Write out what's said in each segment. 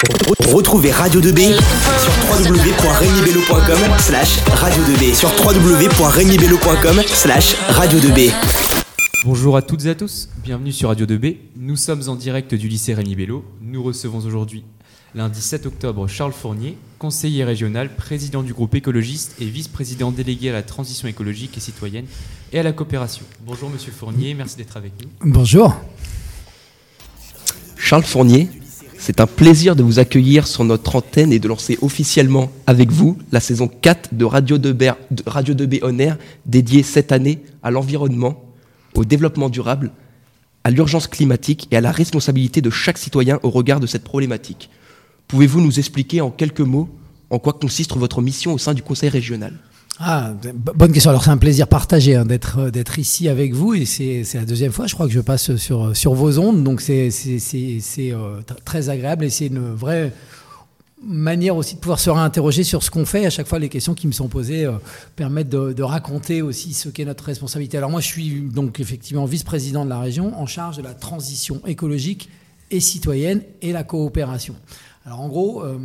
Retrouvez Radio 2B sur www.regnibello.com slash radio 2B sur www.regnibello.com slash radio 2B. Bonjour à toutes et à tous, bienvenue sur Radio 2B. Nous sommes en direct du lycée Rémi Bello. Nous recevons aujourd'hui, lundi 7 octobre, Charles Fournier, conseiller régional, président du groupe écologiste et vice-président délégué à la transition écologique et citoyenne et à la coopération. Bonjour Monsieur Fournier, merci d'être avec nous. Bonjour. Charles Fournier, c'est un plaisir de vous accueillir sur notre antenne et de lancer officiellement avec vous la saison 4 de Radio 2B, de Radio 2B On Air, dédiée cette année à l'environnement, au développement durable, à l'urgence climatique et à la responsabilité de chaque citoyen au regard de cette problématique. Pouvez-vous nous expliquer en quelques mots en quoi consiste votre mission au sein du Conseil régional? Ah, bonne question. Alors c'est un plaisir partagé hein, d'être euh, d'être ici avec vous et c'est la deuxième fois, je crois que je passe sur sur vos ondes, donc c'est euh, très agréable et c'est une vraie manière aussi de pouvoir se réinterroger sur ce qu'on fait. À chaque fois, les questions qui me sont posées euh, permettent de, de, raconter aussi ce qu'est notre responsabilité. Alors moi, je suis donc effectivement vice-président de la région en charge de la transition écologique et citoyenne et la coopération. Alors en gros, euh,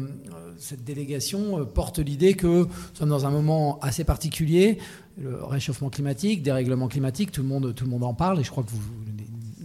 cette délégation euh, porte l'idée que nous sommes dans un moment assez particulier, le réchauffement climatique, dérèglement climatique, tout le monde, tout le monde en parle, et je crois que vous,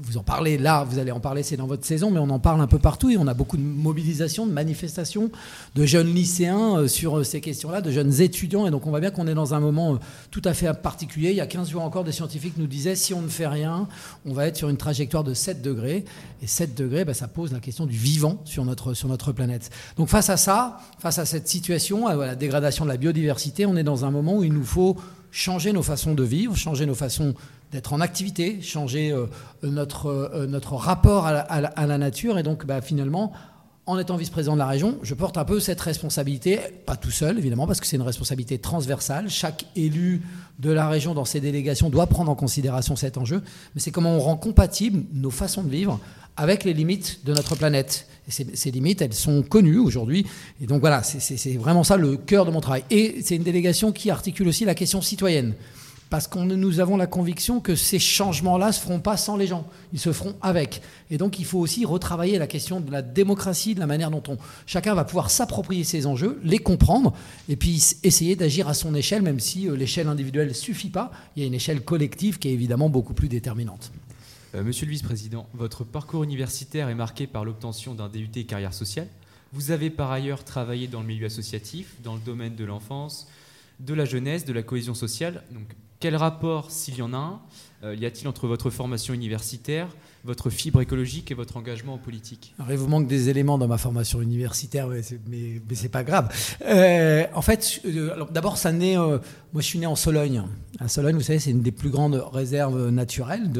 vous en parlez là, vous allez en parler, c'est dans votre saison, mais on en parle un peu partout et on a beaucoup de mobilisations, de manifestations de jeunes lycéens euh, sur euh, ces questions-là, de jeunes étudiants. Et donc on voit bien qu'on est dans un moment euh, tout à fait particulier. Il y a 15 jours encore, des scientifiques nous disaient si on ne fait rien, on va être sur une trajectoire de 7 degrés. Et 7 degrés, bah, ça pose la question du vivant sur notre, sur notre planète. Donc face à ça, face à cette situation, à la dégradation de la biodiversité, on est dans un moment où il nous faut changer nos façons de vivre, changer nos façons d'être en activité, changer euh, notre, euh, notre rapport à la, nature. Et donc, bah, finalement, en étant vice-président de la région, je porte un peu cette responsabilité, pas tout seul évidemment, parce que c'est une responsabilité transversale. Chaque élu de la région dans ses délégations doit prendre en considération cet enjeu, mais c'est comment on rend compatible nos façons de vivre avec les limites de notre planète. Et ces, ces limites, elles sont connues aujourd'hui. Et donc voilà, c'est vraiment ça le cœur de mon travail. Et c'est une délégation qui articule aussi la question citoyenne parce que nous avons la conviction que ces changements-là ne se feront pas sans les gens, ils se feront avec. Et donc il faut aussi retravailler la question de la démocratie, de la manière dont on, chacun va pouvoir s'approprier ces enjeux, les comprendre, et puis essayer d'agir à son échelle, même si euh, l'échelle individuelle ne suffit pas, il y a une échelle collective qui est évidemment beaucoup plus déterminante. Euh, monsieur le vice-président, votre parcours universitaire est marqué par l'obtention d'un DUT carrière sociale. Vous avez par ailleurs travaillé dans le milieu associatif, dans le domaine de l'enfance, de la jeunesse, de la cohésion sociale. Donc, quel rapport, s'il y en a un, euh, y a-t-il entre votre formation universitaire, votre fibre écologique et votre engagement en politique? Il vous manque des éléments dans ma formation universitaire, mais c'est, mais, pas grave. Euh, en fait, euh, d'abord, ça naît. moi, je suis né en Sologne. À Sologne, vous savez, c'est une des plus grandes réserves naturelles.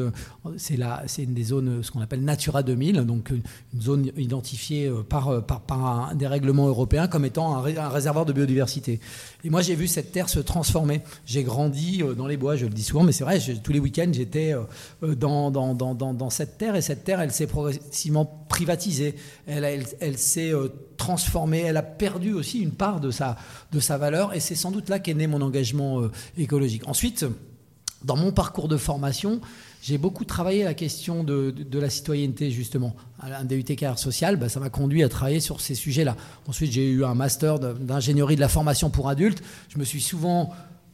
C'est, une des zones, ce qu'on appelle Natura 2000, donc une zone identifiée par, par, par un, des règlements européens comme étant un réservoir de biodiversité. Et moi, j'ai vu cette terre se transformer. J'ai grandi dans les bois, je le dis souvent, mais c'est vrai, tous les week-ends, j'étais euh, euh, dans, dans, dans, dans, cette terre, et cette terre, elle s'est progressivement privatisée, elle, elle, elle s'est euh, transformée, elle a perdu aussi une part de sa, de sa valeur, et c'est sans doute là qu'est né mon engagement écologique. Ensuite, dans mon parcours de formation, j'ai beaucoup travaillé la question de, la citoyenneté, justement. Un DUT carrière sociale, bah, ça m'a conduit à travailler sur ces sujets-là. Ensuite, j'ai eu un master d'ingénierie de la formation pour adultes. Je me suis souvent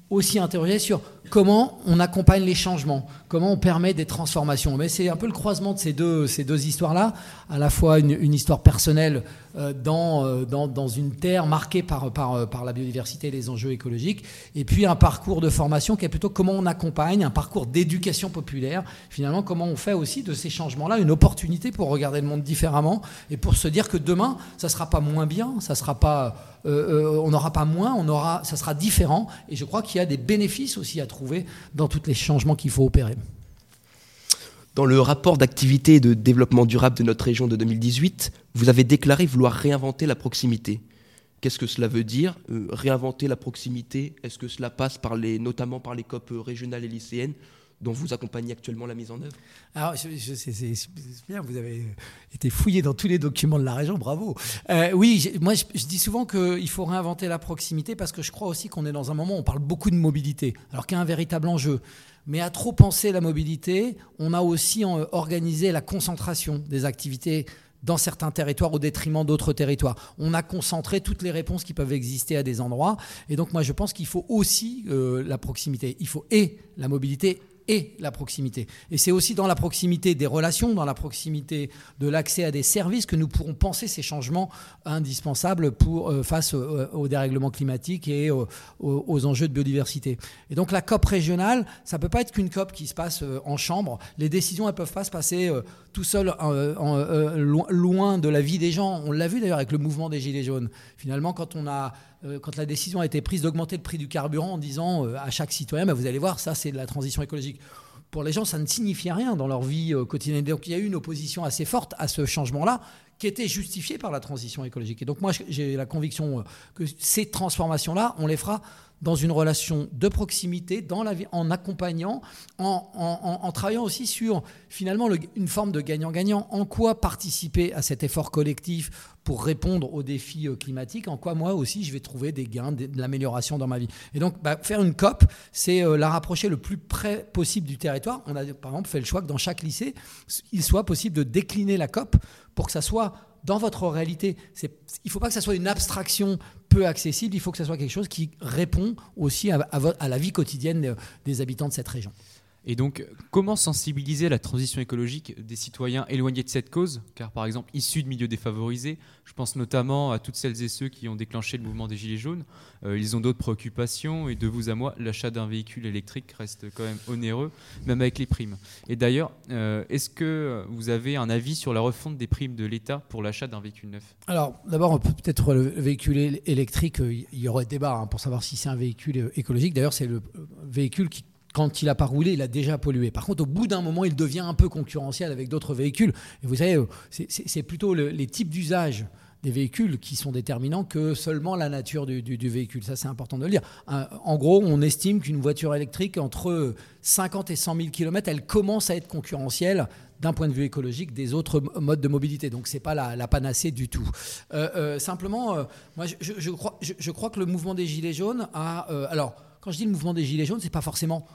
aussi interrogé sur comment on accompagne les changements, comment on permet des transformations. Mais c'est un peu le croisement de ces deux, ces deux histoires-là, à la fois une, histoire personnelle dans, euh, dans, une terre marquée euh, par la biodiversité et les enjeux écologiques, et puis un parcours de formation qui est plutôt comment on accompagne, un parcours d'éducation populaire, finalement comment on fait aussi de ces changements-là une opportunité pour regarder le monde différemment et pour se dire que demain, ça ne sera pas moins bien, ça sera pas, on n'aura pas moins, on aura, ça sera différent, et je crois qu'il y a des bénéfices aussi à trouver dans tous les changements qu'il faut opérer. Dans le rapport d'activité et de développement durable de notre région de 2018, vous avez déclaré vouloir réinventer la proximité. Qu'est-ce que cela veut dire? Euh, Réinventer la proximité, est-ce que cela passe notamment par les COP régionales et lycéennes? Dont vous accompagnez actuellement la mise en œuvre Alors, c'est bien, vous avez été fouillé dans tous les documents de la région, bravo. Euh, oui, moi, je, dis souvent qu'il faut réinventer la proximité parce que je crois aussi qu'on est dans un moment où on parle beaucoup de mobilité, alors qu'il y a un véritable enjeu. Mais à trop penser la mobilité, on a aussi euh, organisé la concentration des activités dans certains territoires au détriment d'autres territoires. On a concentré toutes les réponses qui peuvent exister à des endroits. Et donc moi je pense qu'il faut aussi euh, la proximité. Il faut et la mobilité et la proximité. Et c'est aussi dans la proximité des relations, dans la proximité de l'accès à des services que nous pourrons penser ces changements indispensables euh, face au, dérèglement climatique et aux, enjeux de biodiversité. Et donc la COP régionale, ça ne peut pas être qu'une COP qui se passe euh, en chambre. Les décisions, elles ne peuvent pas se passer euh, tout seul loin de la vie des gens. On l'a vu d'ailleurs avec le mouvement des Gilets jaunes. Finalement, quand on a euh, quand la décision a été prise d'augmenter le prix du carburant en disant euh, à chaque citoyen, bah, vous allez voir, ça c'est de la transition écologique. Pour les gens, ça ne signifiait rien dans leur vie euh, quotidienne. Donc il y a eu une opposition assez forte à ce changement-là qui était justifié par la transition écologique. Et donc moi, j'ai la conviction que ces transformations-là, on les fera dans une relation de proximité, en accompagnant, en, travaillant aussi sur finalement une forme de gagnant-gagnant. En quoi participer à cet effort collectif pour répondre aux défis euh, climatiques, en quoi moi aussi je vais trouver des gains, de, l'amélioration dans ma vie? Et donc bah, faire une COP, c'est euh, la rapprocher le plus près possible du territoire. On a par exemple fait le choix que dans chaque lycée, il soit possible de décliner la COP pour que ça soit dans votre réalité. Il ne faut pas que ça soit une abstraction peu accessible, il faut que ça soit quelque chose qui répond aussi à, à la vie quotidienne des habitants de cette région. Et donc, comment sensibiliser la transition écologique des citoyens éloignés de cette cause? Car, par exemple, issus de milieux défavorisés, je pense notamment à toutes celles et ceux qui ont déclenché le mouvement des Gilets jaunes. Euh, ils ont d'autres préoccupations et de vous à moi, l'achat d'un véhicule électrique reste quand même onéreux, même avec les primes. Et d'ailleurs, euh, est-ce que vous avez un avis sur la refonte des primes de l'État pour l'achat d'un véhicule neuf? Alors, d'abord, peut-être le véhicule électrique, euh, il y aurait débat hein, pour savoir si c'est un véhicule écologique. D'ailleurs, c'est le véhicule qui quand il n'a pas roulé, il a déjà pollué. Par contre, au bout d'un moment, il devient un peu concurrentiel avec d'autres véhicules. Et vous savez, c'est plutôt les types d'usage des véhicules qui sont déterminants que seulement la nature du, véhicule. Ça, c'est important de le dire. En gros, on estime qu'une voiture électrique, entre 50 et 100 000 km, elle commence à être concurrentielle d'un point de vue écologique des autres modes de mobilité. Donc ce n'est pas la, panacée du tout. Euh, euh, simplement, euh, moi je, crois, je, crois, que le mouvement des Gilets jaunes a... alors, quand je dis le mouvement des Gilets jaunes, ce n'est pas forcément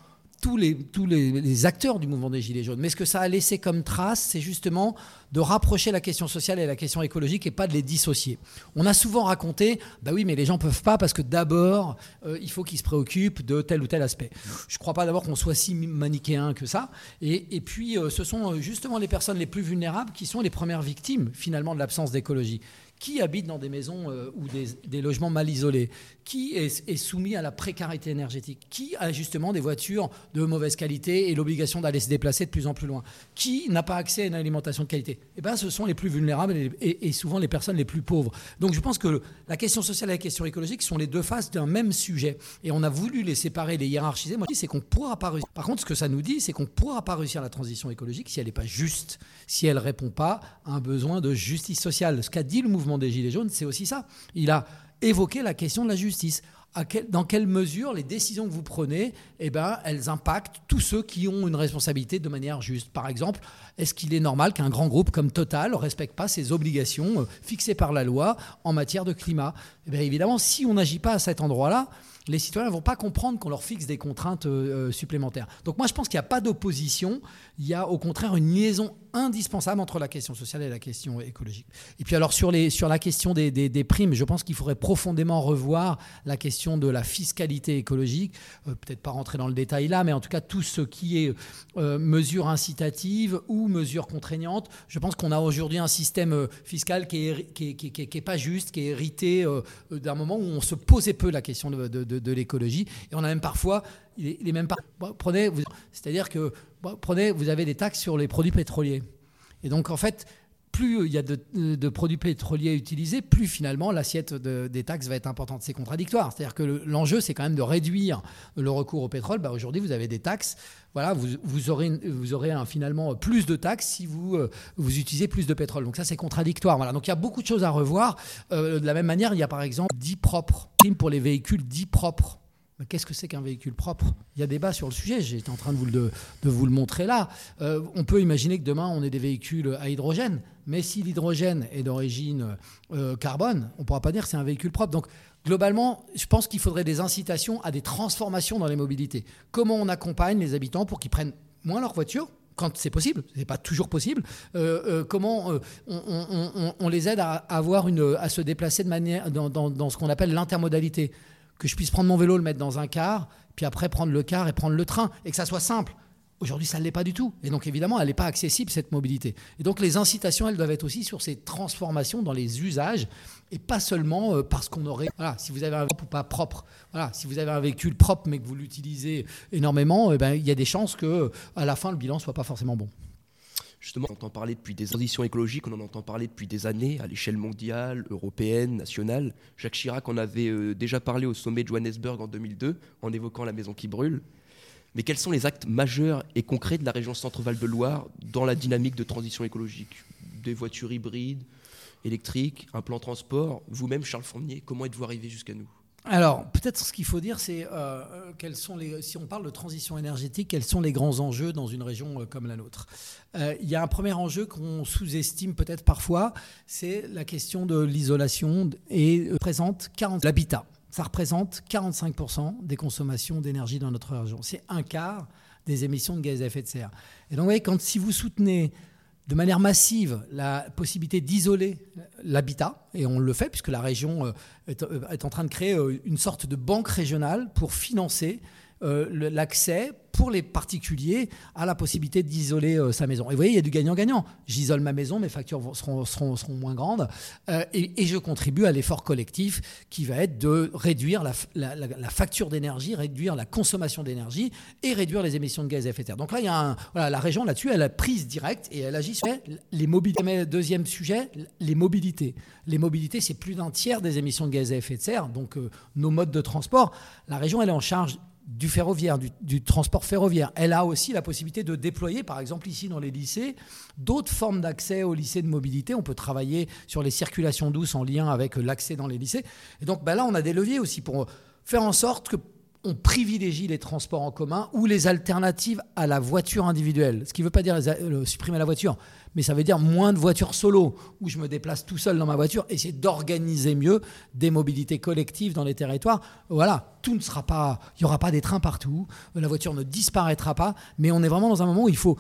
tous, les, tous les, acteurs du mouvement des Gilets jaunes. Mais ce que ça a laissé comme trace, c'est justement de rapprocher la question sociale et la question écologique et pas de les dissocier. On a souvent raconté, bah oui, mais les gens peuvent pas parce que d'abord, euh, il faut qu'ils se préoccupent de tel ou tel aspect. Je ne crois pas d'abord qu'on soit si manichéen que ça. Et, puis, euh, ce sont euh, justement les personnes les plus vulnérables qui sont les premières victimes, finalement, de l'absence d'écologie qui habite dans des maisons euh, ou des, logements mal isolés Qui est, soumis à la précarité énergétique Qui a justement des voitures de mauvaise qualité et l'obligation d'aller se déplacer de plus en plus loin Qui n'a pas accès à une alimentation de qualité Eh bien, ce sont les plus vulnérables et, souvent les personnes les plus pauvres. Donc, je pense que la question sociale et la question écologique sont les deux faces d'un même sujet. Et on a voulu les séparer, les hiérarchiser. Moi, je dis, c'est qu'on pourra pas réussir. Par contre, ce que ça nous dit, c'est qu'on ne pourra pas réussir la transition écologique si elle n'est pas juste, si elle ne répond pas à un besoin de justice sociale. Ce qu'a dit le mouvement des Gilets jaunes, c'est aussi ça. Il a évoqué la question de la justice. dans quelle mesure les décisions que vous prenez, eh ben, elles impactent tous ceux qui ont une responsabilité de manière juste? Par exemple, est-ce qu'il est normal qu'un grand groupe comme Total ne respecte pas ses obligations euh, fixées par la loi en matière de climat? Eh Évidemment, si on n'agit pas à cet endroit-là, les citoyens ne vont pas comprendre qu'on leur fixe des contraintes euh, euh, supplémentaires. Donc moi, je pense qu'il n'y a pas d'opposition, il y a au contraire une liaison indispensable entre la question sociale et la question écologique. Et puis alors sur, les, sur la question des, des, primes, je pense qu'il faudrait profondément revoir la question de la fiscalité écologique, euh, peut-être pas rentrer dans le détail là, mais en tout cas tout ce qui est mesures incitatives ou mesures contraignantes. Je pense qu'on a aujourd'hui un système fiscal qui n'est qui, qui, qui, pas juste, qui est hérité d'un moment où on se posait peu la question de de, l'écologie. Et on a même parfois, il est, même pas, prenez, c'est-à-dire que prenez, vous avez des taxes sur les produits pétroliers. Et donc en fait, plus il y a de, produits pétroliers utilisés, plus finalement l'assiette des taxes va être importante. C'est contradictoire. C'est-à-dire que l'enjeu, c'est quand même de réduire le recours au pétrole. Bah, Aujourd'hui, vous avez des taxes. Voilà, vous, aurez, finalement plus de taxes si vous, euh, vous utilisez plus de pétrole. Donc ça, c'est contradictoire. Voilà. Donc il y a beaucoup de choses à revoir. Euh, de la même manière, il y a par exemple 10 propres, pour les véhicules dits propres qu'est-ce que c'est qu'un véhicule propre? Il y a débat sur le sujet, j'étais en train de vous le, montrer là. Euh, on peut imaginer que demain, on ait des véhicules à hydrogène, mais si l'hydrogène est d'origine euh, carbone, on ne pourra pas dire que c'est un véhicule propre. Donc, globalement, je pense qu'il faudrait des incitations à des transformations dans les mobilités. Comment on accompagne les habitants pour qu'ils prennent moins leur voiture quand c'est possible, c'est pas toujours possible, euh, comment on, les aide à, avoir une, à se déplacer dans ce qu'on appelle l'intermodalité, que je puisse prendre mon vélo, le mettre dans un car, puis après prendre le car et prendre le train, et que ça soit simple. Aujourd'hui, ça ne l'est pas du tout. Et donc, évidemment, elle n'est pas accessible, cette mobilité. Et donc, les incitations, elles doivent être aussi sur ces transformations dans les usages, et pas seulement euh, parce qu'on aurait... Voilà, si vous avez un propre ou pas propre, voilà, si vous avez un véhicule propre, mais que vous l'utilisez énormément, eh ben, il y a des chances que à la fin, le bilan ne soit pas forcément bon. Justement, on entend parler depuis des transitions écologiques, on en entend parler depuis des années, à l'échelle mondiale, européenne, nationale. Jacques Chirac en avait euh, déjà parlé au sommet de Johannesburg en 2002, en évoquant la maison qui brûle. Mais quels sont les actes majeurs et concrets de la région Centre-Val de Loire dans la dynamique de transition écologique? Des voitures hybrides, électriques, un plan transport Vous-même, Charles Fournier, comment êtes-vous arrivé jusqu'à nous? Alors, peut-être ce qu'il faut dire, c'est euh, si on parle de transition énergétique, quels sont les grands enjeux dans une région euh, comme la nôtre? Euh, Il y a un premier enjeu qu'on sous-estime peut-être parfois, c'est la question de l'isolation et présente 40 l'habitat. Ça représente 45% des consommations d'énergie dans notre région. C'est un quart des émissions de gaz à effet de serre. Et donc, vous voyez, quand si vous soutenez de manière massive la possibilité d'isoler l'habitat, et on le fait puisque la région euh, est, euh, est en train de créer euh, une sorte de banque régionale pour financer l'accès pour les particuliers à la possibilité d'isoler euh, sa maison. Et vous voyez, il y a du gagnant-gagnant. J'isole ma maison, mes factures seront, seront, seront moins grandes, euh, et, je contribue à l'effort collectif qui va être de réduire la, facture d'énergie, réduire la consommation d'énergie et réduire les émissions de gaz à effet de serre. Donc là, il y a un, la région là-dessus, elle a prise directe et elle agit sur les mobilités. Deuxième sujet, les mobilités. Les mobilités, c'est plus d'un tiers des émissions de gaz à effet de serre. Donc euh, nos modes de transport, la région, elle est en charge du ferroviaire, du, transport ferroviaire. Elle a aussi la possibilité de déployer, par exemple ici dans les lycées, d'autres formes d'accès aux lycées de mobilité. On peut travailler sur les circulations douces en lien avec l'accès dans les lycées. Et donc ben là, on a des leviers aussi pour faire en sorte que on privilégie les transports en commun ou les alternatives à la voiture individuelle. Ce qui ne veut pas dire euh, supprimer la voiture, mais ça veut dire moins de voitures solo, où je me déplace tout seul dans ma voiture, essayer d'organiser mieux des mobilités collectives dans les territoires. Voilà, tout ne sera pas, il n'y aura pas des trains partout, la voiture ne disparaîtra pas, mais on est vraiment dans un moment où il faut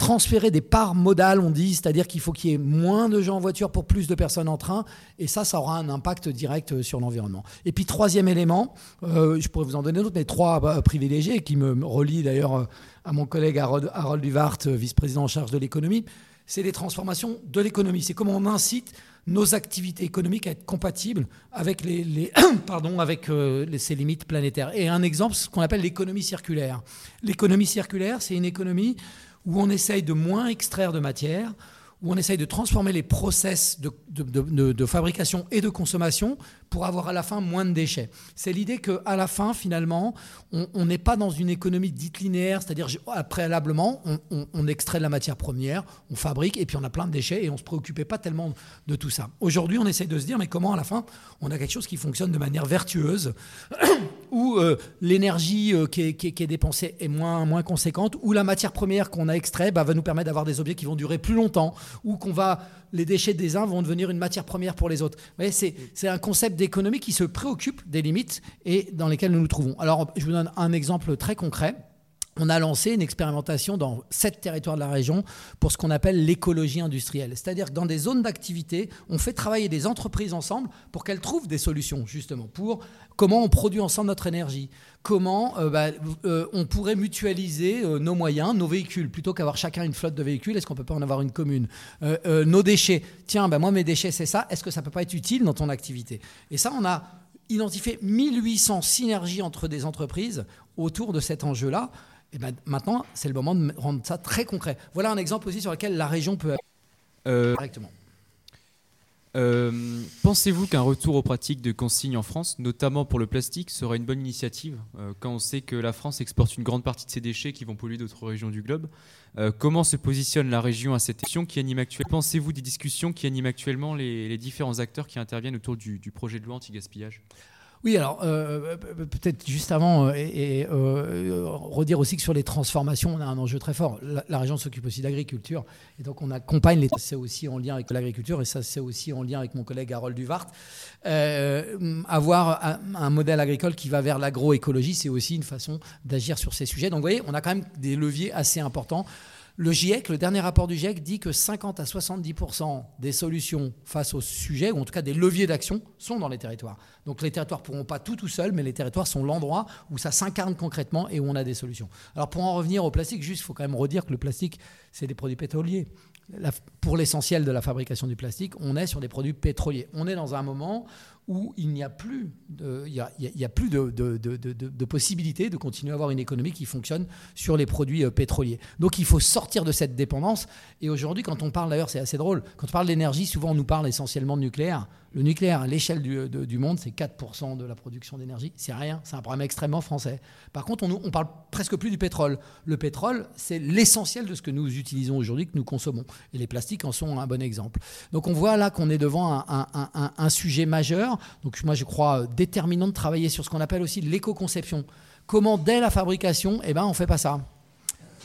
transférer des parts modales, on dit, c'est-à-dire qu'il faut qu'il y ait moins de gens en voiture pour plus de personnes en train, et ça, ça aura un impact direct euh, sur l'environnement. Et puis troisième élément, euh, je pourrais vous en donner d'autres, mais trois euh, privilégiés qui me relient d'ailleurs à mon collègue Harold, Harold Duvart, vice-président en charge de l'économie, c'est les transformations de l'économie. C'est comment on incite nos activités économiques à être compatibles avec, les, pardon, avec ces limites planétaires. Et un exemple, ce qu'on appelle l'économie circulaire. L'économie circulaire, c'est une économie où on essaye de moins extraire de matière, où on essaye de transformer les process de, fabrication et de consommation pour avoir à la fin moins de déchets. C'est l'idée qu'à la fin, finalement, on n'est pas dans une économie dite linéaire, c'est-à-dire ah, préalablement, on, extrait de la matière première, on fabrique, et puis on a plein de déchets, et on ne se préoccupait pas tellement de tout ça. Aujourd'hui, on essaye de se dire, mais comment à la fin, on a quelque chose qui fonctionne de manière vertueuse, où euh, l'énergie euh, qui, est, dépensée est moins, conséquente, où la matière première qu'on a extrait bah, va nous permettre d'avoir des objets qui vont durer plus longtemps, ou qu'on va les déchets des uns vont devenir une matière première pour les autres. Vous voyez, c'est, c'est un concept d'économie qui se préoccupe des limites et dans lesquelles nous nous trouvons. Alors, je vous donne un exemple très concret. On a lancé une expérimentation dans sept territoires de la région pour ce qu'on appelle l'écologie industrielle. C'est-à-dire que dans des zones d'activité, on fait travailler des entreprises ensemble pour qu'elles trouvent des solutions, justement, pour comment on produit ensemble notre énergie, comment euh, bah, euh, on pourrait mutualiser euh, nos moyens, nos véhicules, plutôt qu'avoir chacun une flotte de véhicules, est-ce qu'on peut pas en avoir une commune? Nos déchets, tiens, bah, moi mes déchets c'est ça, est-ce que ça peut pas être utile dans ton activité? Et ça, on a identifié 1800 synergies entre des entreprises autour de cet enjeu-là. Et ben, maintenant, c'est le moment de rendre ça très concret. Voilà un exemple aussi sur lequel la région peut Euh, directement. euh, Pensez-vous qu'un retour aux pratiques de consigne en France, notamment pour le plastique, serait une bonne initiative euh, quand on sait que la France exporte une grande partie de ses déchets qui vont polluer d'autres régions du globe Euh, Comment se positionne la région à cette question qui anime actuellement Pensez-vous des discussions qui animent actuellement les, les différents acteurs qui interviennent autour du, du projet de loi anti-gaspillage? Oui, alors euh, peut-être juste avant, euh, et, euh, redire aussi que sur les transformations, on a un enjeu très fort. La, région s'occupe aussi d'agriculture, et donc on accompagne les. C'est aussi en lien avec l'agriculture, et ça c'est aussi en lien avec mon collègue Harold Duvart. Euh, avoir un, un modèle agricole qui va vers l'agroécologie, c'est aussi une façon d'agir sur ces sujets. Donc vous voyez, on a quand même des leviers assez importants. Le GIEC, le dernier rapport du GIEC dit que 50 à 70% des solutions face au sujet, ou en tout cas des leviers d'action, sont dans les territoires. Donc les territoires ne pourront pas tout tout seuls, mais les territoires sont l'endroit où ça s'incarne concrètement et où on a des solutions. Alors pour en revenir au plastique, juste, il faut quand même redire que le plastique, c'est des produits pétroliers pour l'essentiel de la fabrication du plastique, on est sur des produits pétroliers. On est dans un moment où il n'y a plus de, il y a, plus de, de, de, possibilité de continuer à avoir une économie qui fonctionne sur les produits euh, pétroliers. Donc il faut sortir de cette dépendance. Et aujourd'hui, quand on parle, d'ailleurs, c'est assez drôle, quand on parle d'énergie, souvent on nous parle essentiellement de nucléaire. Le nucléaire, à l'échelle du, monde, c'est 4% de la production d'énergie. C'est rien, c'est un problème extrêmement français. Par contre, on, on parle presque plus du pétrole. Le pétrole, c'est l'essentiel de ce que nous utilisons aujourd'hui, que nous consommons. Et les plastiques en sont un bon exemple. Donc on voit là qu'on est devant un sujet majeur donc moi je crois déterminant de travailler sur ce qu'on appelle aussi l'éco-conception. Comment dès la fabrication, eh ben, on fait pas ça.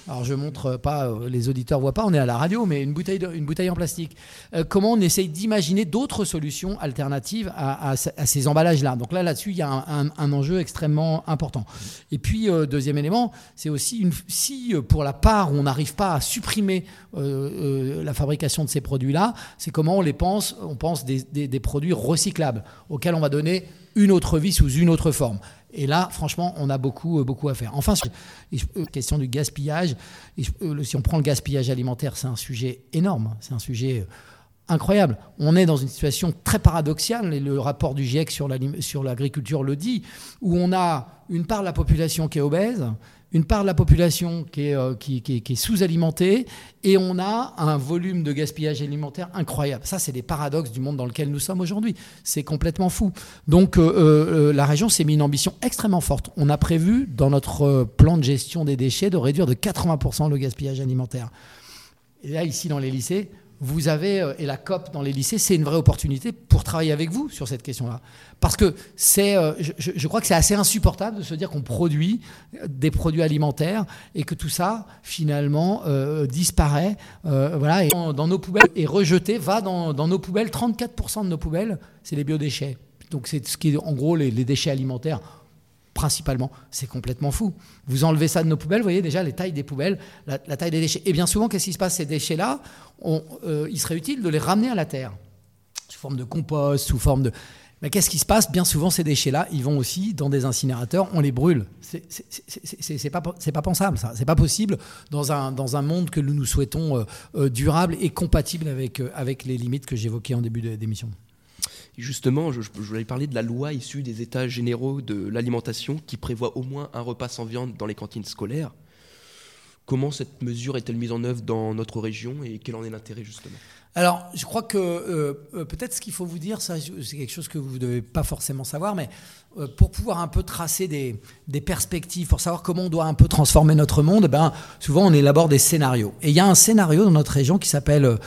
Alors je montre pas, euh, les auditeurs voient pas, on est à la radio, mais une bouteille, une bouteille en plastique. Euh, comment on essaye d'imaginer d'autres solutions alternatives à, ces emballages-là? Donc là, là-dessus, il y a un, enjeu extrêmement important. Et puis euh, deuxième élément, c'est aussi une, si pour la part où on n'arrive pas à supprimer la fabrication de ces produits-là, c'est comment on les pense. On pense des, des produits recyclables auxquels on va donner une autre vie sous une autre forme. Et là, franchement, on a beaucoup, euh, beaucoup à faire. Enfin, euh, question du gaspillage. Euh, si on prend le gaspillage alimentaire, c'est un sujet énorme. C'est un sujet incroyable. On est dans une situation très paradoxale, et le rapport du GIEC sur l'agriculture le dit, où on a une part de la population qui est obèse, une part de la population qui est, euh, qui, est sous-alimentée et on a un volume de gaspillage alimentaire incroyable. Ça, c'est des paradoxes du monde dans lequel nous sommes aujourd'hui. C'est complètement fou. Donc, euh, euh, la région s'est mis une ambition extrêmement forte. On a prévu, dans notre plan de gestion des déchets, de réduire de 80% le gaspillage alimentaire. Et là, ici, dans les lycées, vous avez, euh, et la COP dans les lycées, c'est une vraie opportunité pour travailler avec vous sur cette question-là. Parce que c'est, euh, je, crois que c'est assez insupportable de se dire qu'on produit des produits alimentaires et que tout ça, finalement, euh, disparaît voilà, et dans, nos poubelles et rejeté, va dans, nos poubelles. 34% de nos poubelles, c'est les biodéchets. Donc c'est ce qui est en gros les déchets alimentaires principalement. C'est complètement fou. Vous enlevez ça de nos poubelles, vous voyez déjà les tailles des poubelles, la, taille des déchets. Et bien souvent, qu'est-ce qui se passe Ces déchets-là, euh, il serait utile de les ramener à la terre, sous forme de compost, sous forme de... Mais qu'est-ce qui se passe? Bien souvent, ces déchets-là, ils vont aussi dans des incinérateurs, on les brûle. C'est pas, pas pensable, ça. C'est pas possible dans un, monde que nous nous souhaitons euh, euh, durable et compatible avec, avec les limites que j'évoquais en début d'émission. Justement, je, voulais parler de la loi issue des États généraux de l'alimentation qui prévoit au moins un repas sans viande dans les cantines scolaires. Comment cette mesure est-elle mise en œuvre dans notre région et quel en est l'intérêt justement? Alors, je crois que euh, euh, peut-être ce qu'il faut vous dire, ça, c'est quelque chose que vous ne devez pas forcément savoir, mais euh, pour pouvoir un peu tracer des, perspectives, pour savoir comment on doit un peu transformer notre monde, ben, souvent on élabore des scénarios. Et il y a un scénario dans notre région qui s'appelle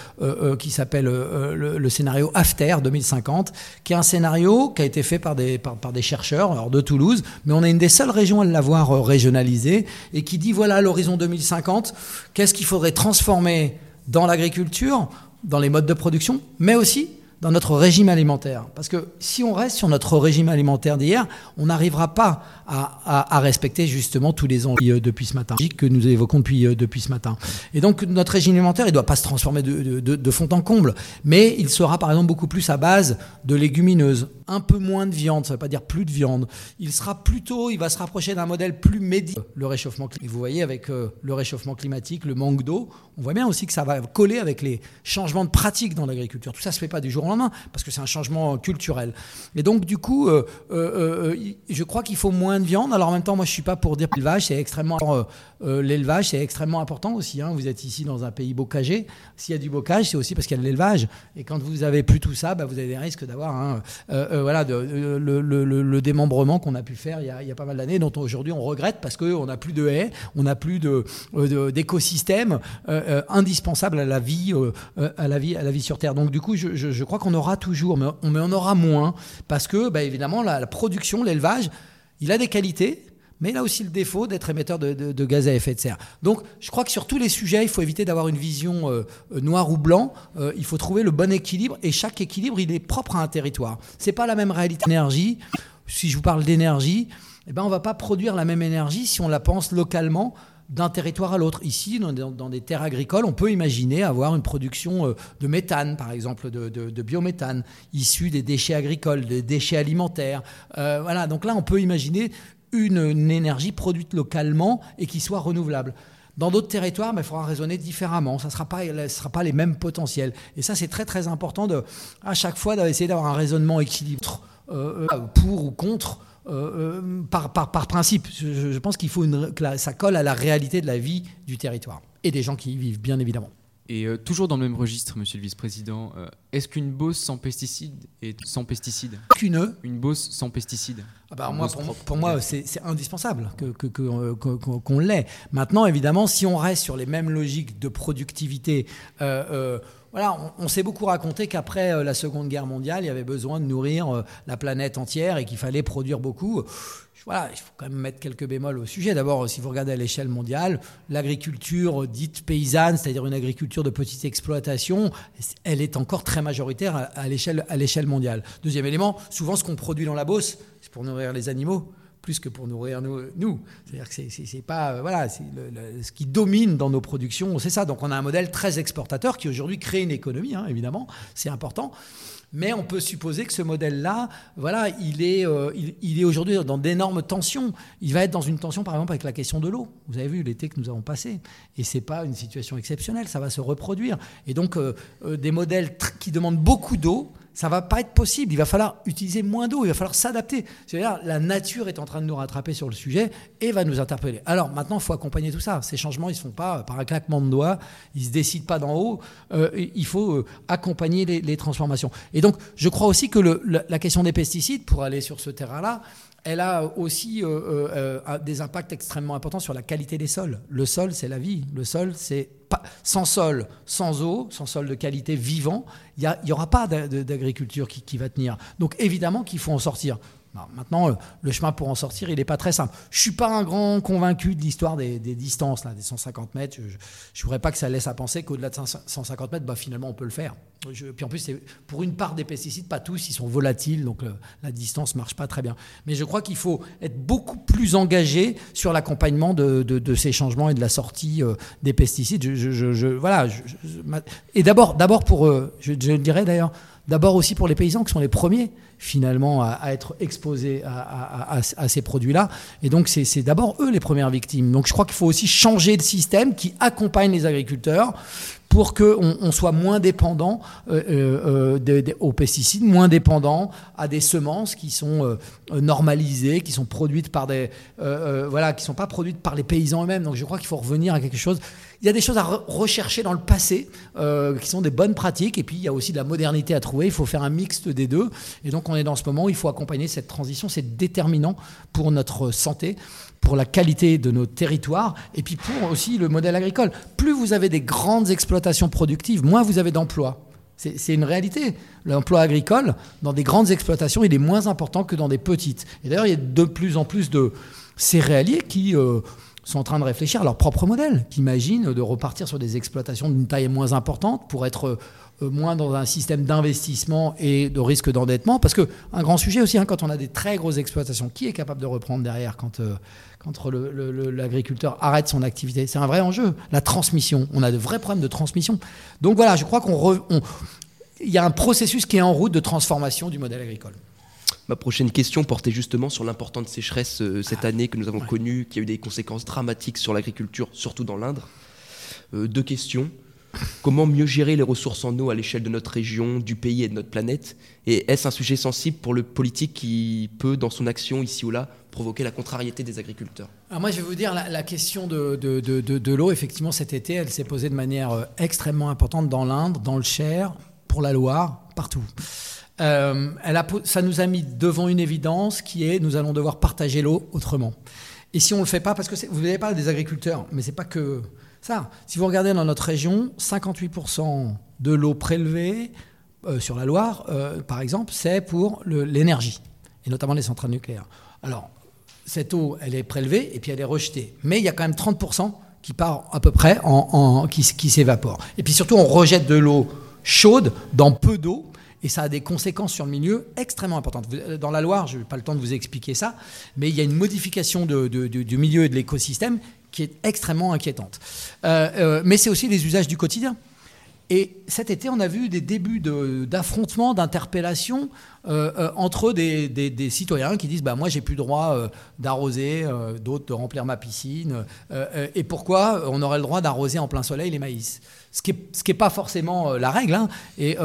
qui s'appelle le, scénario After 2050, qui est un scénario qui a été fait par des, par des chercheurs alors de Toulouse, mais on est une des seules régions à l'avoir régionalisé, et qui dit voilà l'horizon 2050, qu'est-ce qu'il faudrait transformer dans l'agriculture dans les modes de production, mais aussi dans notre régime alimentaire. Parce que si on reste sur notre régime alimentaire d'hier, on n'arrivera pas à, respecter justement tous les enjeux euh, depuis ce matin, que nous évoquons depuis, euh, depuis ce matin. Et donc notre régime alimentaire, il ne doit pas se transformer de, fond en comble, mais il sera par exemple beaucoup plus à base de légumineuses, un peu moins de viande, ça ne veut pas dire plus de viande. Il sera plutôt, il va se rapprocher d'un modèle plus médi. Le réchauffement climatique. Vous voyez avec euh, le réchauffement climatique, le manque d'eau, on voit bien aussi que ça va coller avec les changements de pratiques dans l'agriculture. Tout ça se fait pas du jour au lendemain parce que c'est un changement culturel. Et donc du coup, je crois qu'il faut moins de viande. Alors en même temps, moi je suis pas pour dire l'élevage c'est extrêmement euh, euh, l'élevage c'est extrêmement important aussi. Hein. Vous êtes ici dans un pays bocagé. S'il y a du bocage, c'est aussi parce qu'il y a de l'élevage. Et quand vous avez plus tout ça, bah, vous avez des risques d'avoir euh, voilà le, démembrement qu'on a pu faire il y a, pas mal d'années, dont aujourd'hui on regrette parce qu'on n'a plus de haies, on n'a plus de d'écosystème indispensable à la vie à la vie sur Terre. Donc du coup, je, crois qu'on aura toujours, mais on, mais on aura moins parce que bah, évidemment la, production, l'élevage il a des qualités, mais il a aussi le défaut d'être émetteur de, gaz à effet de serre. Donc je crois que sur tous les sujets, il faut éviter d'avoir une vision euh, euh, noir ou blanc. Euh, il faut trouver le bon équilibre et chaque équilibre, il est propre à un territoire. C'est pas la même réalité d'énergie. Si je vous parle d'énergie, eh ben, on va pas produire la même énergie si on la pense localement d'un territoire à l'autre. Ici, dans, des terres agricoles, on peut imaginer avoir une production euh, de méthane, par exemple, de, biométhane, issu des déchets agricoles, des déchets alimentaires. Euh, voilà, donc là, on peut imaginer une, énergie produite localement et qui soit renouvelable. Dans d'autres territoires, mais il faudra raisonner différemment. Ça ne sera, pas, sera pas les mêmes potentiels. Et ça, c'est très très important de, à chaque fois d'essayer d'avoir un raisonnement équilibré euh, pour ou contre euh, euh, par, par, par, principe. Je, pense qu'il faut une, que ça colle à la réalité de la vie du territoire et des gens qui y vivent, bien évidemment. Et euh, toujours dans le même registre, monsieur le vice-président, est-ce qu'une Beauce sans pesticides est sans pesticides? Qu'une Une Beauce sans pesticides ah bah, moi, pour, moi, c'est indispensable qu'on que, que, l'ait. Maintenant, évidemment, si on reste sur les mêmes logiques de productivité, voilà, on, s'est beaucoup raconté qu'après euh, la Seconde Guerre mondiale, il y avait besoin de nourrir euh, la planète entière et qu'il fallait produire beaucoup. Voilà, il faut quand même mettre quelques bémols au sujet. D'abord, si vous regardez à l'échelle mondiale, l'agriculture dite paysanne, c'est-à-dire une agriculture de petite exploitation, elle est encore très majoritaire à l'échelle mondiale. Deuxième élément, souvent ce qu'on produit dans la Beauce, c'est pour nourrir les animaux plus que pour nourrir nous. C'est-à-dire que c'est pas euh, voilà, ce qui domine dans nos productions, c'est ça. Donc on a un modèle très exportateur qui aujourd'hui crée une économie, hein, évidemment, c'est important. Mais on peut supposer que ce modèle-là, voilà, il est, euh, il, est aujourd'hui dans d'énormes tensions. Il va être dans une tension, par exemple, avec la question de l'eau. Vous avez vu l'été que nous avons passé, et c'est pas une situation exceptionnelle, ça va se reproduire. Et donc euh, des modèles qui demandent beaucoup d'eau ça va pas être possible. Il va falloir utiliser moins d'eau, il va falloir s'adapter. C'est-à-dire, la nature est en train de nous rattraper sur le sujet et va nous interpeller. Alors maintenant, il faut accompagner tout ça. Ces changements, ils ne se font pas par un claquement de doigts, ils ne se décident pas d'en haut. Euh, il faut euh, accompagner les, transformations. Et donc, je crois aussi que la question des pesticides, pour aller sur ce terrain-là, elle a aussi euh, des impacts extrêmement importants sur la qualité des sols. Le sol, c'est la vie. Le sol, c'est sans sol, sans eau, sans sol de qualité vivant, il n'y aura pas d'agriculture qui, qui, va tenir. Donc évidemment qu'il faut en sortir maintenant, euh, le chemin pour en sortir, il n'est pas très simple. Je suis pas un grand convaincu de l'histoire des, distances, des 150 mètres. Je ne voudrais pas que ça laisse à penser qu'au-delà de 150 mètres, bah, finalement, on peut le faire. puis en plus, pour une part des pesticides, pas tous, ils sont volatiles, donc la distance marche pas très bien. Mais je crois qu'il faut être beaucoup plus engagé sur l'accompagnement de, ces changements et de la sortie euh, des pesticides. Je, voilà. et d'abord, d'abord pour, euh, je, je dirais d'ailleurs, d'abord aussi pour les paysans qui sont les premiers finalement à, être exposés à, ces produits-là. Et donc c'est d'abord eux les premières victimes. Donc je crois qu'il faut aussi changer de système qui accompagne les agriculteurs pour qu'on on soit moins dépendant euh, euh, euh, aux pesticides, moins dépendant à des semences qui sont normalisées, qui sont produites par des, voilà, qui sont pas produites par les paysans eux-mêmes. Donc je crois qu'il faut revenir à quelque chose. Il y a des choses à rechercher dans le passé qui sont des bonnes pratiques, et puis il y a aussi de la modernité à trouver. Il faut faire un mixte des deux. Et donc on est dans ce moment où il faut accompagner cette transition. C'est déterminant pour notre santé pour la qualité de nos territoires et puis pour aussi le modèle agricole. Plus vous avez des grandes exploitations productives, moins vous avez d'emplois. C'est une réalité. L'emploi agricole, dans des grandes exploitations, il est moins important que dans des petites. Et d'ailleurs, il y a de plus en plus de céréaliers qui euh, sont en train de réfléchir à leur propre modèle, qui imaginent de repartir sur des exploitations d'une taille moins importante pour être euh, moins dans un système d'investissement et de risque d'endettement. Parce que un grand sujet aussi, hein, quand on a des très grosses exploitations, qui est capable de reprendre derrière quand, euh, l'agriculteur arrête son activité? C'est un vrai enjeu. La transmission. On a de vrais problèmes de transmission. Donc voilà, je crois qu'on il y a un processus qui est en route de transformation du modèle agricole. Ma prochaine question portait justement sur l'importante sécheresse euh, cette ah, année que nous avons connue, qui a eu des conséquences dramatiques sur l'agriculture, surtout dans l'Indre. deux questions. Comment mieux gérer les ressources en eau à l'échelle de notre région, du pays et de notre planète? Et est-ce un sujet sensible pour le politique qui peut, dans son action ici ou là, provoquer la contrariété des agriculteurs? Alors moi, je vais vous dire, la, question de, de, l'eau, effectivement, cet été, elle s'est posée de manière euh, extrêmement importante dans l'Inde, dans le Cher, pour la Loire, partout. Euh, elle a, ça nous a mis devant une évidence qui est nous allons devoir partager l'eau autrement. Et si on ne le fait pas, parce que vous n'avez pas des agriculteurs, mais c'est pas que ça, si vous regardez dans notre région, 58% de l'eau prélevée euh, sur la Loire, euh, par exemple, c'est pour l'énergie, et notamment les centrales nucléaires. Alors, cette eau, elle est prélevée et puis elle est rejetée. Mais il y a quand même 30% qui part à peu près, en, qui, qui s'évapore. Et puis surtout, on rejette de l'eau chaude dans peu d'eau et ça a des conséquences sur le milieu extrêmement importantes. Euh, dans la Loire, je n'ai pas le temps de vous expliquer ça, mais il y a une modification du milieu et de l'écosystème qui est extrêmement inquiétante. Euh, euh, mais c'est aussi les usages du quotidien. Et cet été, on a vu des débuts d'affrontements, d'interpellations euh, entre des, citoyens qui disent bah, Moi, j'ai plus droit d'arroser, d'autres de remplir ma piscine. et pourquoi on aurait le droit d'arroser en plein soleil les maïs? Ce qui n'est est pas forcément la règle. Hein. Et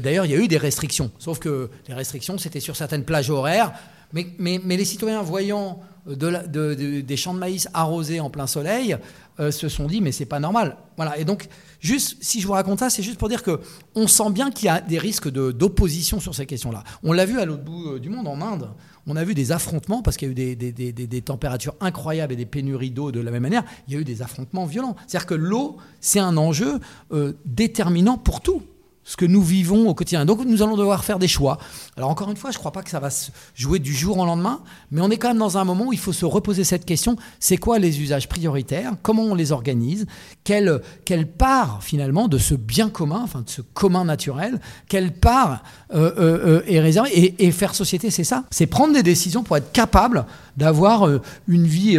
d'ailleurs, il y a eu des restrictions. Sauf que les restrictions, c'était sur certaines plages horaires. Mais, les citoyens, voyant de des champs de maïs arrosés en plein soleil, euh, se sont dit mais c'est pas normal. Voilà. Et donc juste si je vous raconte ça, c'est juste pour dire que on sent bien qu'il y a des risques d'opposition sur ces questions-là. On l'a vu à l'autre bout euh, du monde, en Inde. On a vu des affrontements parce qu'il y a eu des, des, des, températures incroyables et des pénuries d'eau de la même manière. Il y a eu des affrontements violents. C'est-à-dire que l'eau, c'est un enjeu euh, déterminant pour tout ce que nous vivons au quotidien. Donc nous allons devoir faire des choix. Alors encore une fois, je ne crois pas que ça va se jouer du jour au lendemain, mais on est quand même dans un moment où il faut se reposer cette question, c'est quoi les usages prioritaires? Comment on les organise? Quelle, quelle part finalement de ce bien commun, enfin de ce commun naturel, quelle part euh, euh, euh, est réservée? Et, et, faire société, c'est ça. C'est prendre des décisions pour être capable d'avoir une vie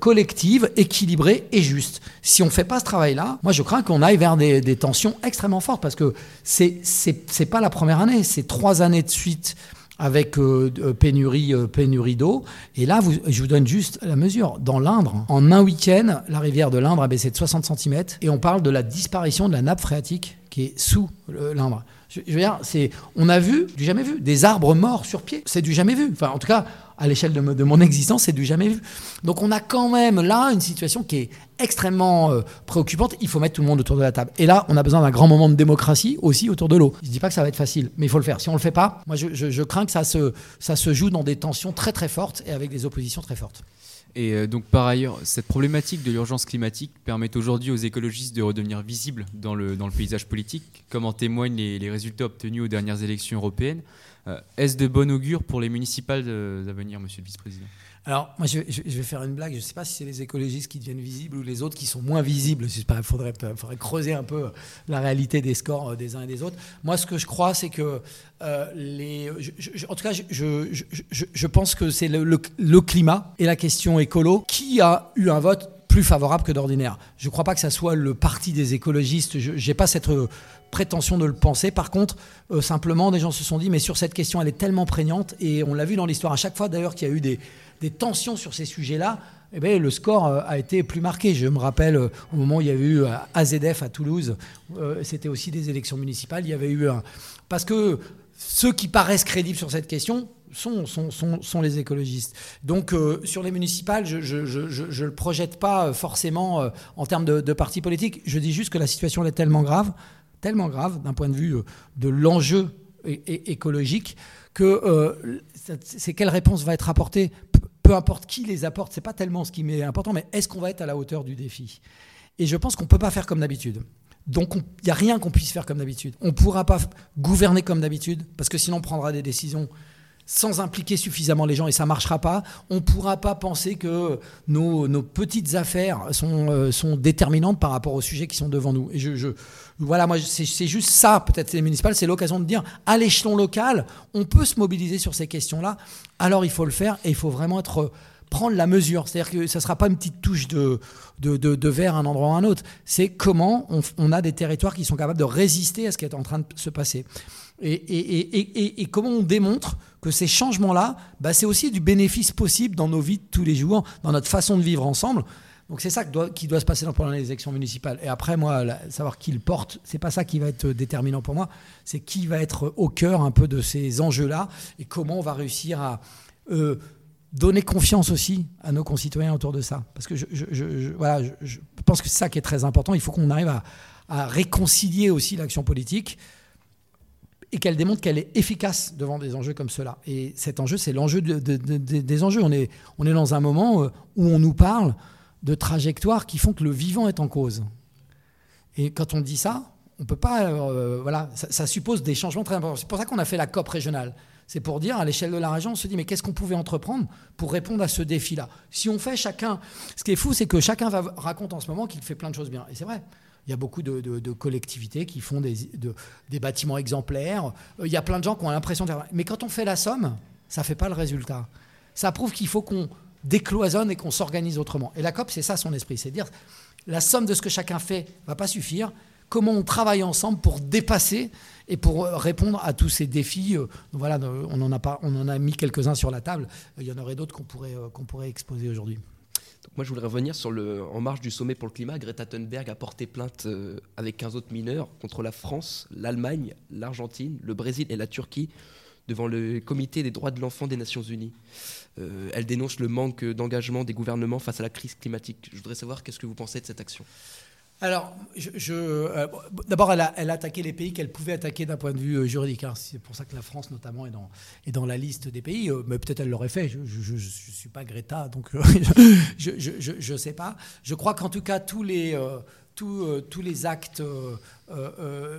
collective, équilibrée et juste. Si on ne fait pas ce travail-là, moi je crains qu'on aille vers des, tensions extrêmement fortes parce que c'est c'est pas la première année, c'est trois années de suite avec euh, euh, pénurie, euh, pénurie d'eau. Et là, je vous donne juste la mesure. Dans l'Indre, en un week-end, la rivière de l'Indre a baissé de 60 cm et on parle de la disparition de la nappe phréatique qui est sous l'Indre. Je, veux dire, on a vu, du jamais vu, des arbres morts sur pied. C'est du jamais vu. Enfin, en tout cas, à l'échelle de, mon existence, c'est du jamais vu. Donc on a quand même là une situation qui est extrêmement euh, préoccupante. Il faut mettre tout le monde autour de la table. Et là, on a besoin d'un grand moment de démocratie aussi autour de l'eau. Je ne dis pas que ça va être facile, mais il faut le faire. Si on ne le fait pas, moi je, crains que ça se, joue dans des tensions très très fortes et avec des oppositions très fortes. Et euh, donc par ailleurs, cette problématique de l'urgence climatique permet aujourd'hui aux écologistes de redevenir visibles dans le, paysage politique, comme en témoignent les résultats obtenus aux dernières élections européennes. Euh, est-ce de bon augure pour les municipales à venir, monsieur le vice-président? Alors, moi, je, vais faire une blague. Je ne sais pas si c'est les écologistes qui deviennent visibles ou les autres qui sont moins visibles. Il faudrait, creuser un peu la réalité des scores euh, des uns et des autres. Moi, ce que je crois, c'est que euh, les. en tout cas, je, pense que c'est le, climat et la question écolo qui a eu un vote plus favorable que d'ordinaire. Je ne crois pas que ça soit le parti des écologistes. Je n'ai pas cette prétention de le penser. Par contre, euh, simplement, des gens se sont dit, mais sur cette question, elle est tellement prégnante, et on l'a vu dans l'histoire à chaque fois d'ailleurs qu'il y a eu des, tensions sur ces sujets-là, eh bien, le score euh, a été plus marqué. Je me rappelle euh, au moment où il y avait eu AZF à Toulouse, c'était aussi des élections municipales, il y avait eu. Parce que ceux qui paraissent crédibles sur cette question sont, les écologistes. Donc sur les municipales, je ne le projette pas forcément en termes de, de partis politiques. Je dis juste que la situation est tellement grave tellement grave d'un point de vue euh, de l'enjeu écologique que euh, c'est quelle réponse va être apportée? Peu importe qui les apporte, c'est pas tellement ce qui m'est important, mais est-ce qu'on va être à la hauteur du défi? Et je pense qu'on ne peut pas faire comme d'habitude. Donc il n'y a rien qu'on puisse faire comme d'habitude. On ne pourra pas gouverner comme d'habitude, parce que sinon on prendra des décisions sans impliquer suffisamment les gens et ça marchera pas. On ne pourra pas penser que nos, petites affaires sont, euh, sont, déterminantes par rapport aux sujets qui sont devant nous. Et je, voilà, moi, c'est juste ça, peut-être les municipales, c'est l'occasion de dire, à l'échelon local, on peut se mobiliser sur ces questions-là. Alors il faut le faire et il faut vraiment être prendre la mesure. C'est-à-dire que ça ne sera pas une petite touche de, de, de, verre à un endroit ou à un autre. C'est comment on, a des territoires qui sont capables de résister à ce qui est en train de se passer. Et, et, et, et comment on démontre que ces changements-là, bah, c'est aussi du bénéfice possible dans nos vies de tous les jours, dans notre façon de vivre ensemble. Donc c'est ça qui doit, se passer pendant les élections municipales. Et après, moi, savoir qui le porte, c'est pas ça qui va être déterminant pour moi. C'est qui va être au cœur un peu de ces enjeux-là et comment on va réussir à euh, donner confiance aussi à nos concitoyens autour de ça. Parce que je, voilà, je pense que c'est ça qui est très important. Il faut qu'on arrive à réconcilier aussi l'action politique et qu'elle démontre qu'elle est efficace devant des enjeux comme cela. Et cet enjeu, c'est l'enjeu des enjeux. On est, on est dans un moment euh, où on nous parle de trajectoires qui font que le vivant est en cause. Et quand on dit ça, on peut pas. Euh, voilà, ça, suppose des changements très importants. C'est pour ça qu'on a fait la COP régionale. C'est pour dire, à l'échelle de la région, on se dit, mais qu'est-ce qu'on pouvait entreprendre pour répondre à ce défi-là? Si on fait chacun. Ce qui est fou, c'est que chacun va, raconte en ce moment qu'il fait plein de choses bien. Et c'est vrai. Il y a beaucoup de, collectivités qui font des, bâtiments exemplaires. Euh, il y a plein de gens qui ont l'impression de faire. Mais quand on fait la somme, ça ne fait pas le résultat. Ça prouve qu'il faut qu'on décloisonne et qu'on s'organise autrement. Et la COP, c'est ça son esprit, c'est dire la somme de ce que chacun fait va pas suffire. Comment on travaille ensemble pour dépasser et pour répondre à tous ces défis. Euh, voilà, on en a pas, on en a mis quelques-uns sur la table. Il y en aurait d'autres qu'on pourrait, euh, qu'on pourrait exposer aujourd'hui. Moi, je voudrais revenir sur le. En marge du sommet pour le climat, Greta Thunberg a porté plainte euh, avec 15 autres mineurs contre la France, l'Allemagne, l'Argentine, le Brésil et la Turquie devant le comité des droits de l'enfant des Nations Unies. Euh, elle dénonce le manque d'engagement des gouvernements face à la crise climatique. Je voudrais savoir qu'est-ce que vous pensez de cette action? Alors, euh, d'abord, elle a, attaqué les pays qu'elle pouvait attaquer d'un point de vue euh, juridique. Hein. C'est pour ça que la France, notamment, est dans, la liste des pays. mais peut-être elle l'aurait fait. Je ne suis pas Greta, donc je ne sais pas. Je crois qu'en tout cas, tous les, actes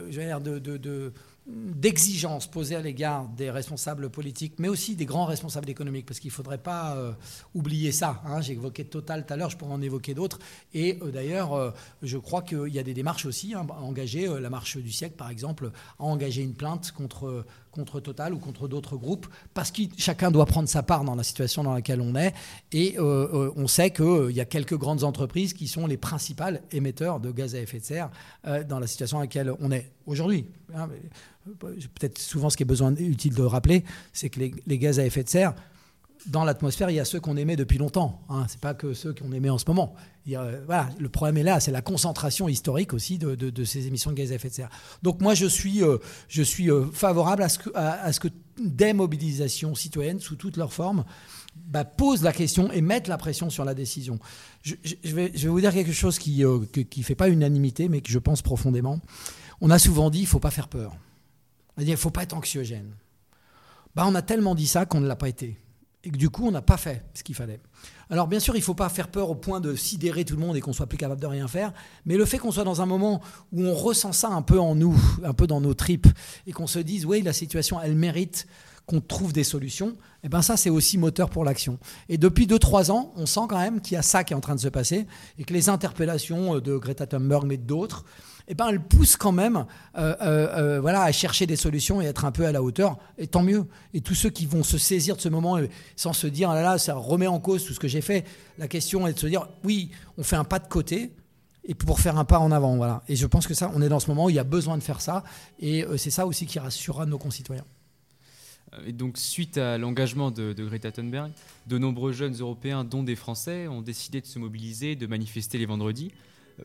dire, de, de d'exigence posée à l'égard des responsables politiques, mais aussi des grands responsables économiques, parce qu'il ne faudrait pas euh, oublier ça. Hein. J'ai évoqué Total tout à l'heure, je pourrais en évoquer d'autres. Et euh, d'ailleurs, euh, je crois qu'il y a des démarches aussi hein, à engager. la marche du siècle, par exemple, a engagé une plainte contre contre Total ou contre d'autres groupes, parce que chacun doit prendre sa part dans la situation dans laquelle on est. Et on sait qu'il y a quelques grandes entreprises qui sont les principales émetteurs de gaz à effet de serre dans la situation dans laquelle on est aujourd'hui. Hein, peut-être souvent ce qui est besoin utile de rappeler, c'est que les gaz à effet de serre, dans l'atmosphère, il y a ceux qu'on aimait depuis longtemps. Hein. Ce n'est pas que ceux qu'on aimait en ce moment. voilà, le problème est là, c'est la concentration historique aussi de, ces émissions de gaz à effet de serre. Donc moi, je suis, euh, euh, favorable à ce, que, des mobilisations citoyennes, sous toutes leurs formes, bah, posent la question et mettent la pression sur la décision. Je, vais, vous dire quelque chose qui ne euh, fait pas unanimité, mais que je pense profondément. On a souvent dit, il ne faut pas faire peur. Il ne faut pas être anxiogène. Bah, on a tellement dit ça qu'on ne l'a pas été et que du coup, on n'a pas fait ce qu'il fallait. Alors, bien sûr, il ne faut pas faire peur au point de sidérer tout le monde et qu'on soit plus capable de rien faire, mais le fait qu'on soit dans un moment où on ressent ça un peu en nous, un peu dans nos tripes, et qu'on se dise, oui, la situation, elle mérite qu'on trouve des solutions, et eh ben ça, c'est aussi moteur pour l'action. Et depuis 2-3 ans, on sent quand même qu'il y a ça qui est en train de se passer, et que les interpellations de Greta Thunberg, mais d'autres, eh ben, elle pousse quand même euh, euh, euh, voilà, à chercher des solutions et être un peu à la hauteur. Et tant mieux. Et tous ceux qui vont se saisir de ce moment sans se dire, là là, ça remet en cause tout ce que j'ai fait. La question est de se dire, oui, on fait un pas de côté, et pour faire un pas en avant. Voilà. Et je pense que ça, on est dans ce moment où il y a besoin de faire ça, et c'est ça aussi qui rassurera nos concitoyens. Et donc, suite à l'engagement de, Greta Thunberg, de nombreux jeunes Européens, dont des Français, ont décidé de se mobiliser, de manifester les vendredis.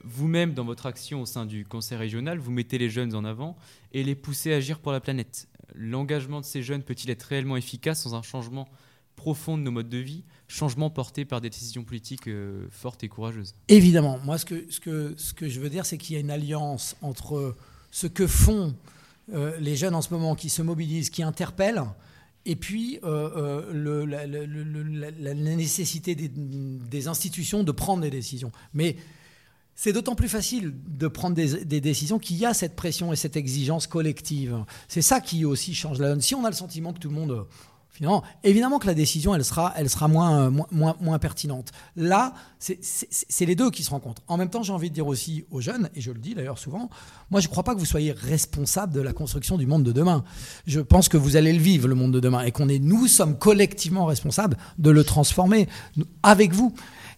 Vous-même, dans votre action au sein du Conseil régional, vous mettez les jeunes en avant et les poussez à agir pour la planète. L'engagement de ces jeunes peut-il être réellement efficace sans un changement profond de nos modes de vie, changement porté par des décisions politiques euh, fortes et courageuses? Évidemment. Moi, ce que, ce que, ce que je veux dire, c'est qu'il y a une alliance entre ce que font euh, les jeunes en ce moment qui se mobilisent, qui interpellent, et puis euh, la, nécessité des, des, institutions de prendre des décisions. Mais c'est d'autant plus facile de prendre des, décisions qu'il y a cette pression et cette exigence collective. C'est ça qui aussi change la donne. Si on a le sentiment que tout le monde... Finalement, évidemment que la décision, elle sera, elle sera moins, moins, moins pertinente. Là, c'est les deux qui se rencontrent. En même temps, j'ai envie de dire aussi aux jeunes, et je le dis d'ailleurs souvent, moi je ne crois pas que vous soyez responsable de la construction du monde de demain. Je pense que vous allez le vivre, le monde de demain, et qu'on est, nous sommes collectivement responsables de le transformer avec vous.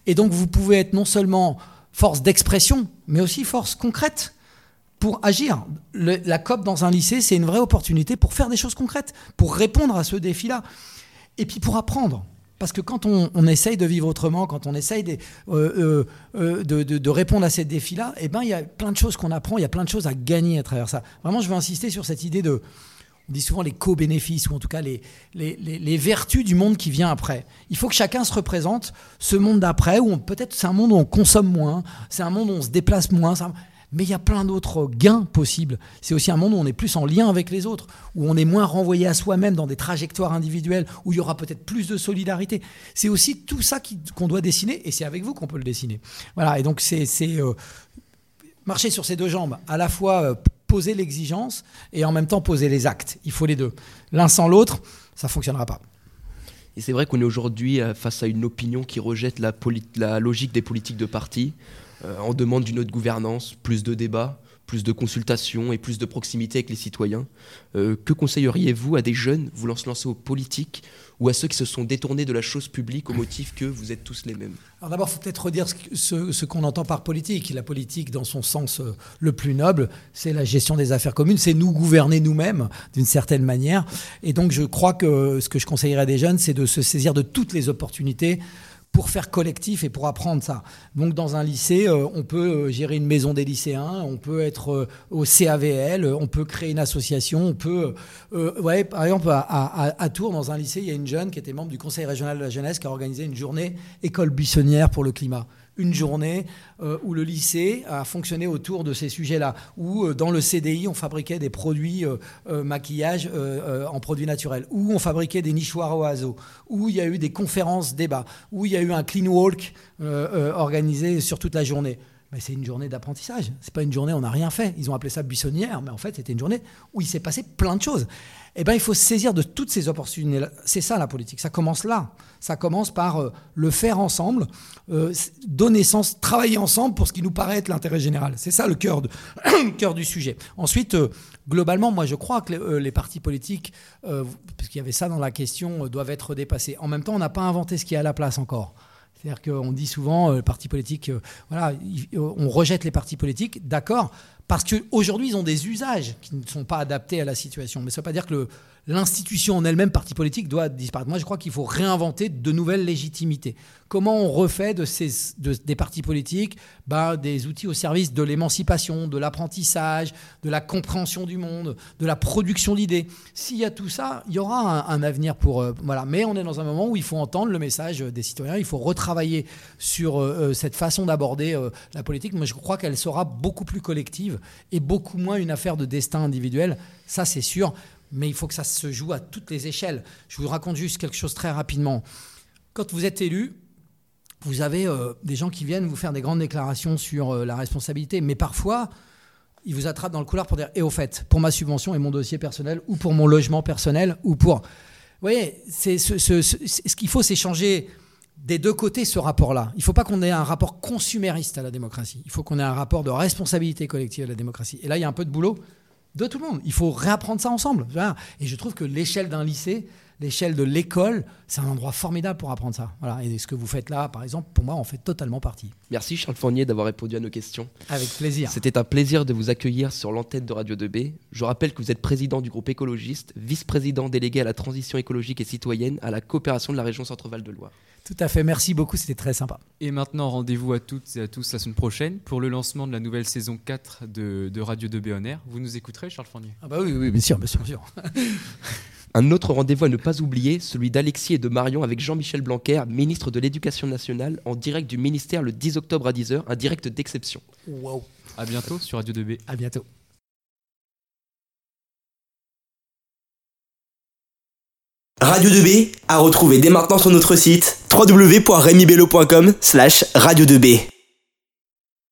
Et donc vous pouvez être non seulement force d'expression, mais aussi force concrète pour agir. la COP dans un lycée, c'est une vraie opportunité pour faire des choses concrètes, pour répondre à ce défi-là, et puis pour apprendre. Parce que quand on, essaye de vivre autrement, quand on essaye de, euh, euh, euh, de, répondre à ces défis-là, eh ben, il y a plein de choses qu'on apprend, il y a plein de choses à gagner à travers ça. Vraiment, je veux insister sur cette idée de, on dit souvent les co-bénéfices, ou en tout cas les, les, vertus du monde qui vient après. Il faut que chacun se représente ce monde d'après, où peut-être c'est un monde où on consomme moins, c'est un monde où on se déplace moins, mais il y a plein d'autres gains possibles. C'est aussi un monde où on est plus en lien avec les autres, où on est moins renvoyé à soi-même dans des trajectoires individuelles, où il y aura peut-être plus de solidarité. C'est aussi tout ça qu'on doit dessiner, et c'est avec vous qu'on peut le dessiner. Voilà, et donc c'est euh, marcher sur ces deux jambes, à la fois euh, poser l'exigence et en même temps poser les actes. Il faut les deux. L'un sans l'autre, ça ne fonctionnera pas. Et c'est vrai qu'on est aujourd'hui euh, face à une opinion qui rejette la, la logique des politiques de parti. Euh, on demande d'une autre gouvernance, plus de débats, plus de consultations et plus de proximité avec les citoyens. Euh, que conseilleriez-vous à des jeunes voulant se lancer aux politiques ou à ceux qui se sont détournés de la chose publique au motif que vous êtes tous les mêmes? Alors d'abord, il faut peut-être redire ce, ce qu'on entend par politique. La politique, dans son sens euh, le plus noble, c'est la gestion des affaires communes, c'est nous gouverner nous-mêmes d'une certaine manière. Et donc je crois que ce que je conseillerais à des jeunes, c'est de se saisir de toutes les opportunités pour faire collectif et pour apprendre ça. Donc dans un lycée, euh, on peut euh, gérer une maison des lycéens, on peut être euh, au CAVL, on peut créer une association, on peut... ouais, par exemple, à, à, Tours, dans un lycée, il y a une jeune qui était membre du conseil régional de la jeunesse qui a organisé une journée école buissonnière pour le climat une journée euh, où le lycée a fonctionné autour de ces sujets-là, où euh, dans le CDI, on fabriquait des produits euh, maquillage en produits naturels, où on fabriquait des nichoirs oiseaux, où il y a eu des conférences débats, où il y a eu un clean walk organisé sur toute la journée. Mais c'est une journée d'apprentissage. C'est pas une journée où on n'a rien fait. Ils ont appelé ça buissonnière, mais en fait, c'était une journée où il s'est passé plein de choses eh ben, il faut saisir de toutes ces opportunités. C'est ça la politique. Ça commence là. Ça commence par euh, le faire ensemble, euh, donner sens, travailler ensemble pour ce qui nous paraît être l'intérêt général. C'est ça le cœur, du sujet. Ensuite, euh, globalement, moi je crois que les, partis politiques, parce qu'il y avait ça dans la question, doivent être dépassés. En même temps, on n'a pas inventé ce qui est à la place encore. C'est-à-dire qu'on dit souvent, les partis politiques, voilà, on rejette les partis politiques, d'accord, parce qu'aujourd'hui, ils ont des usages qui ne sont pas adaptés à la situation. Mais ça ne veut pas dire que l'institution en elle-même, parti politique, doit disparaître. Moi, je crois qu'il faut réinventer de nouvelles légitimités. Comment on refait de ces, des partis politiques bah, des outils au service de l'émancipation, de l'apprentissage, de la compréhension du monde, de la production d'idées S'il y a tout ça, il y aura un, avenir pour... Euh, voilà. Mais on est dans un moment où il faut entendre le message des citoyens, il faut retravailler sur euh, euh, cette façon d'aborder la politique. Moi, je crois qu'elle sera beaucoup plus collective et beaucoup moins une affaire de destin individuel. Ça, c'est sûr mais il faut que ça se joue à toutes les échelles. Je vous raconte juste quelque chose très rapidement. Quand vous êtes élu, vous avez euh, des gens qui viennent vous faire des grandes déclarations sur euh, la responsabilité, mais parfois, ils vous attrapent dans le couloir pour dire Et au fait, pour ma subvention et mon dossier personnel, ou pour mon logement personnel, ou pour. Vous voyez, ce, ce qu'il faut, c'est changer des deux côtés ce rapport-là. Il ne faut pas qu'on ait un rapport consumériste à la démocratie. Il faut qu'on ait un rapport de responsabilité collective à la démocratie. Et là, il y a un peu de boulot de tout le monde. Il faut réapprendre ça ensemble. Et je trouve que l'échelle d'un lycée, l'échelle de l'école, c'est un endroit formidable pour apprendre ça. Voilà. Et ce que vous faites là, par exemple, pour moi, on fait totalement partie. Merci Charles Fournier d'avoir répondu à nos questions. Avec plaisir. C'était un plaisir de vous accueillir sur l'antenne de Radio 2B. Je rappelle que vous êtes président du groupe écologiste, vice-président délégué à la transition écologique et citoyenne à la coopération de la région Centre-Val de Loire. Tout à fait, merci beaucoup, c'était très sympa. Et maintenant, rendez-vous à toutes et à tous la semaine prochaine pour le lancement de la nouvelle saison 4 de, Radio 2B en air. Vous nous écouterez, Charles Fournier? Ah bah oui, oui, bien sûr, bien sûr. Bien sûr. Un autre rendez-vous à ne pas oublier, celui d'Alexis et de Marion avec Jean-Michel Blanquer, ministre de l'Éducation nationale, en direct du ministère le 10 octobre à 10h, un direct d'exception. Wow. À bientôt sur Radio 2B. À bientôt. Radio 2B à retrouver dès maintenant sur notre site www.remibello.com slash radio 2B.